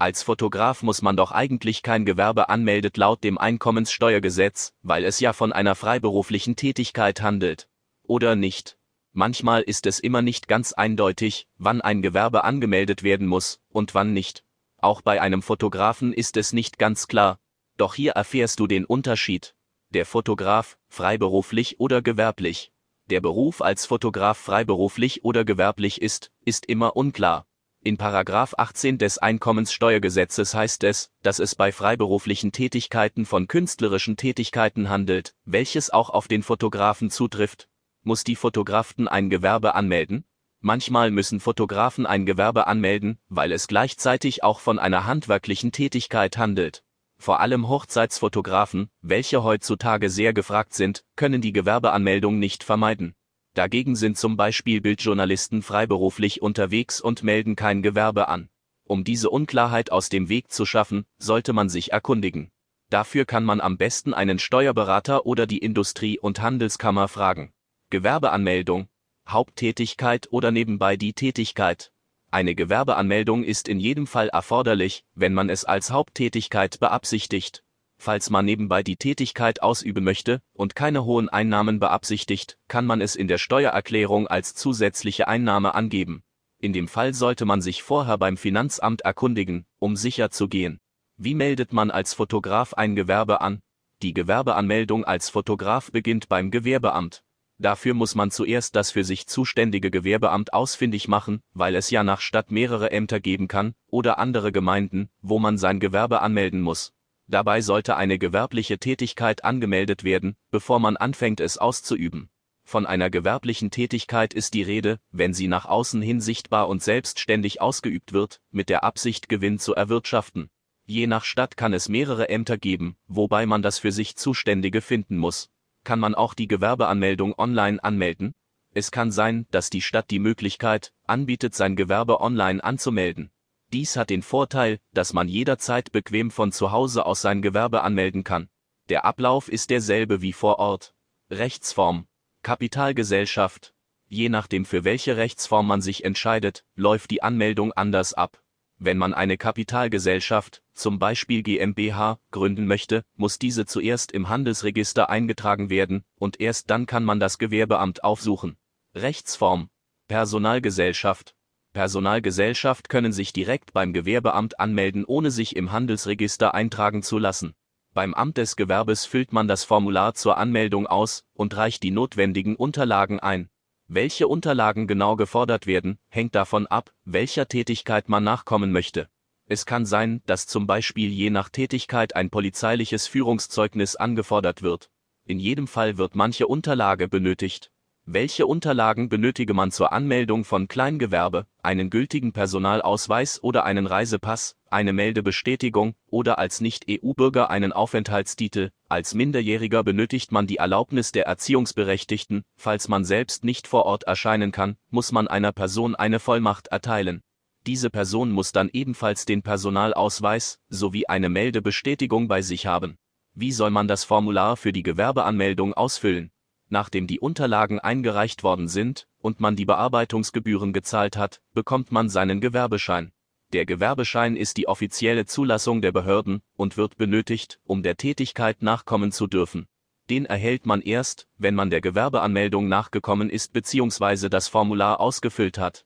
Als Fotograf muss man doch eigentlich kein Gewerbe anmeldet laut dem Einkommenssteuergesetz, weil es ja von einer freiberuflichen Tätigkeit handelt. Oder nicht? Manchmal ist es immer nicht ganz eindeutig, wann ein Gewerbe angemeldet werden muss und wann nicht. Auch bei einem Fotografen ist es nicht ganz klar. Doch hier erfährst du den Unterschied. Der Fotograf, freiberuflich oder gewerblich. Der Beruf als Fotograf freiberuflich oder gewerblich ist, ist immer unklar. In Paragraph 18 des Einkommenssteuergesetzes heißt es, dass es bei freiberuflichen Tätigkeiten von künstlerischen Tätigkeiten handelt, welches auch auf den Fotografen zutrifft. Muss die Fotografen ein Gewerbe anmelden? Manchmal müssen Fotografen ein Gewerbe anmelden, weil es gleichzeitig auch von einer handwerklichen Tätigkeit handelt. Vor allem Hochzeitsfotografen, welche heutzutage sehr gefragt sind, können die Gewerbeanmeldung nicht vermeiden. Dagegen sind zum Beispiel Bildjournalisten freiberuflich unterwegs und melden kein Gewerbe an. Um diese Unklarheit aus dem Weg zu schaffen, sollte man sich erkundigen. Dafür kann man am besten einen Steuerberater oder die Industrie- und Handelskammer fragen. Gewerbeanmeldung, Haupttätigkeit oder nebenbei die Tätigkeit. Eine Gewerbeanmeldung ist in jedem Fall erforderlich, wenn man es als Haupttätigkeit beabsichtigt. Falls man nebenbei die Tätigkeit ausüben möchte und keine hohen Einnahmen beabsichtigt, kann man es in der Steuererklärung als zusätzliche Einnahme angeben. In dem Fall sollte man sich vorher beim Finanzamt erkundigen, um sicher zu gehen. Wie meldet man als Fotograf ein Gewerbe an? Die Gewerbeanmeldung als Fotograf beginnt beim Gewerbeamt. Dafür muss man zuerst das für sich zuständige Gewerbeamt ausfindig machen, weil es ja nach Stadt mehrere Ämter geben kann oder andere Gemeinden, wo man sein Gewerbe anmelden muss. Dabei sollte eine gewerbliche Tätigkeit angemeldet werden, bevor man anfängt es auszuüben. Von einer gewerblichen Tätigkeit ist die Rede, wenn sie nach außen hin sichtbar und selbstständig ausgeübt wird, mit der Absicht Gewinn zu erwirtschaften. Je nach Stadt kann es mehrere Ämter geben, wobei man das für sich Zuständige finden muss. Kann man auch die Gewerbeanmeldung online anmelden? Es kann sein, dass die Stadt die Möglichkeit anbietet, sein Gewerbe online anzumelden. Dies hat den Vorteil, dass man jederzeit bequem von zu Hause aus sein Gewerbe anmelden kann. Der Ablauf ist derselbe wie vor Ort. Rechtsform. Kapitalgesellschaft. Je nachdem für welche Rechtsform man sich entscheidet, läuft die Anmeldung anders ab. Wenn man eine Kapitalgesellschaft, zum Beispiel GmbH, gründen möchte, muss diese zuerst im Handelsregister eingetragen werden, und erst dann kann man das Gewerbeamt aufsuchen. Rechtsform. Personalgesellschaft. Personalgesellschaft können sich direkt beim Gewerbeamt anmelden, ohne sich im Handelsregister eintragen zu lassen. Beim Amt des Gewerbes füllt man das Formular zur Anmeldung aus und reicht die notwendigen Unterlagen ein. Welche Unterlagen genau gefordert werden, hängt davon ab, welcher Tätigkeit man nachkommen möchte. Es kann sein, dass zum Beispiel je nach Tätigkeit ein polizeiliches Führungszeugnis angefordert wird. In jedem Fall wird manche Unterlage benötigt, welche Unterlagen benötige man zur Anmeldung von Kleingewerbe, einen gültigen Personalausweis oder einen Reisepass, eine Meldebestätigung oder als Nicht-EU-Bürger einen Aufenthaltstitel? Als Minderjähriger benötigt man die Erlaubnis der Erziehungsberechtigten, falls man selbst nicht vor Ort erscheinen kann, muss man einer Person eine Vollmacht erteilen. Diese Person muss dann ebenfalls den Personalausweis sowie eine Meldebestätigung bei sich haben. Wie soll man das Formular für die Gewerbeanmeldung ausfüllen? Nachdem die Unterlagen eingereicht worden sind und man die Bearbeitungsgebühren gezahlt hat, bekommt man seinen Gewerbeschein. Der Gewerbeschein ist die offizielle Zulassung der Behörden und wird benötigt, um der Tätigkeit nachkommen zu dürfen. Den erhält man erst, wenn man der Gewerbeanmeldung nachgekommen ist bzw. das Formular ausgefüllt hat.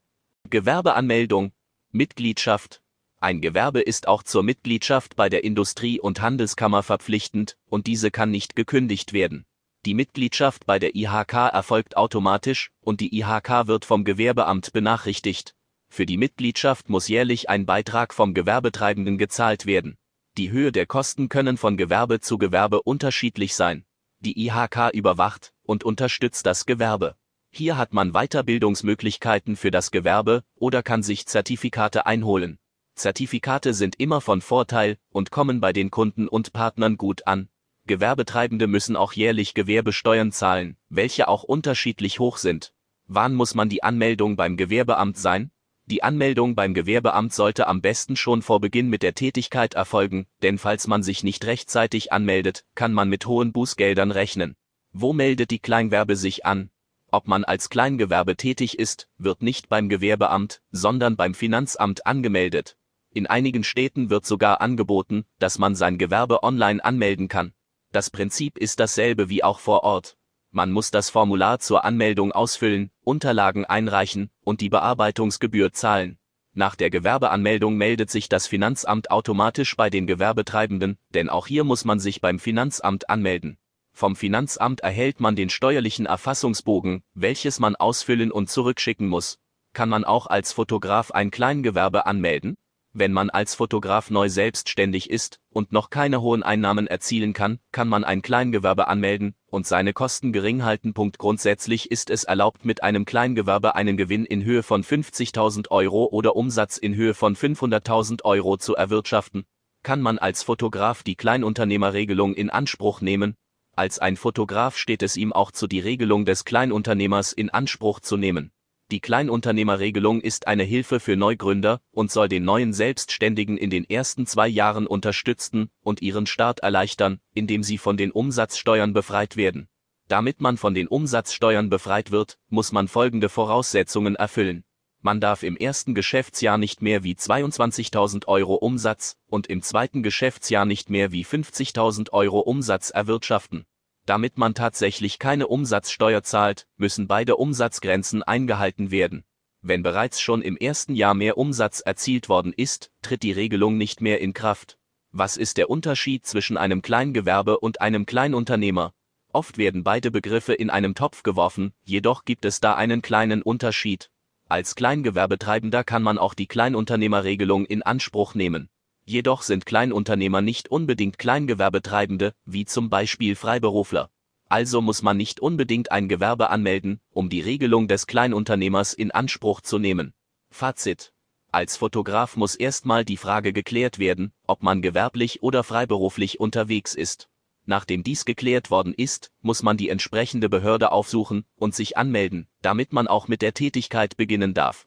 Gewerbeanmeldung Mitgliedschaft Ein Gewerbe ist auch zur Mitgliedschaft bei der Industrie- und Handelskammer verpflichtend, und diese kann nicht gekündigt werden. Die Mitgliedschaft bei der IHK erfolgt automatisch und die IHK wird vom Gewerbeamt benachrichtigt. Für die Mitgliedschaft muss jährlich ein Beitrag vom Gewerbetreibenden gezahlt werden. Die Höhe der Kosten können von Gewerbe zu Gewerbe unterschiedlich sein. Die IHK überwacht und unterstützt das Gewerbe. Hier hat man Weiterbildungsmöglichkeiten für das Gewerbe oder kann sich Zertifikate einholen. Zertifikate sind immer von Vorteil und kommen bei den Kunden und Partnern gut an. Gewerbetreibende müssen auch jährlich Gewerbesteuern zahlen, welche auch unterschiedlich hoch sind. Wann muss man die Anmeldung beim Gewerbeamt sein? Die Anmeldung beim Gewerbeamt sollte am besten schon vor Beginn mit der Tätigkeit erfolgen, denn falls man sich nicht rechtzeitig anmeldet, kann man mit hohen Bußgeldern rechnen. Wo meldet die Kleinwerbe sich an? Ob man als Kleingewerbe tätig ist, wird nicht beim Gewerbeamt, sondern beim Finanzamt angemeldet. In einigen Städten wird sogar angeboten, dass man sein Gewerbe online anmelden kann. Das Prinzip ist dasselbe wie auch vor Ort. Man muss das Formular zur Anmeldung ausfüllen, Unterlagen einreichen und die Bearbeitungsgebühr zahlen. Nach der Gewerbeanmeldung meldet sich das Finanzamt automatisch bei den Gewerbetreibenden, denn auch hier muss man sich beim Finanzamt anmelden. Vom Finanzamt erhält man den steuerlichen Erfassungsbogen, welches man ausfüllen und zurückschicken muss. Kann man auch als Fotograf ein Kleingewerbe anmelden? Wenn man als Fotograf neu selbstständig ist und noch keine hohen Einnahmen erzielen kann, kann man ein Kleingewerbe anmelden und seine Kosten gering halten. Grundsätzlich ist es erlaubt, mit einem Kleingewerbe einen Gewinn in Höhe von 50.000 Euro oder Umsatz in Höhe von 500.000 Euro zu erwirtschaften. Kann man als Fotograf die Kleinunternehmerregelung in Anspruch nehmen? Als ein Fotograf steht es ihm auch zu, die Regelung des Kleinunternehmers in Anspruch zu nehmen. Die Kleinunternehmerregelung ist eine Hilfe für Neugründer und soll den neuen Selbstständigen in den ersten zwei Jahren unterstützen und ihren Start erleichtern, indem sie von den Umsatzsteuern befreit werden. Damit man von den Umsatzsteuern befreit wird, muss man folgende Voraussetzungen erfüllen. Man darf im ersten Geschäftsjahr nicht mehr wie 22.000 Euro Umsatz und im zweiten Geschäftsjahr nicht mehr wie 50.000 Euro Umsatz erwirtschaften. Damit man tatsächlich keine Umsatzsteuer zahlt, müssen beide Umsatzgrenzen eingehalten werden. Wenn bereits schon im ersten Jahr mehr Umsatz erzielt worden ist, tritt die Regelung nicht mehr in Kraft. Was ist der Unterschied zwischen einem Kleingewerbe und einem Kleinunternehmer? Oft werden beide Begriffe in einem Topf geworfen, jedoch gibt es da einen kleinen Unterschied. Als Kleingewerbetreibender kann man auch die Kleinunternehmerregelung in Anspruch nehmen. Jedoch sind Kleinunternehmer nicht unbedingt Kleingewerbetreibende, wie zum Beispiel Freiberufler. Also muss man nicht unbedingt ein Gewerbe anmelden, um die Regelung des Kleinunternehmers in Anspruch zu nehmen. Fazit. Als Fotograf muss erstmal die Frage geklärt werden, ob man gewerblich oder freiberuflich unterwegs ist. Nachdem dies geklärt worden ist, muss man die entsprechende Behörde aufsuchen und sich anmelden, damit man auch mit der Tätigkeit beginnen darf.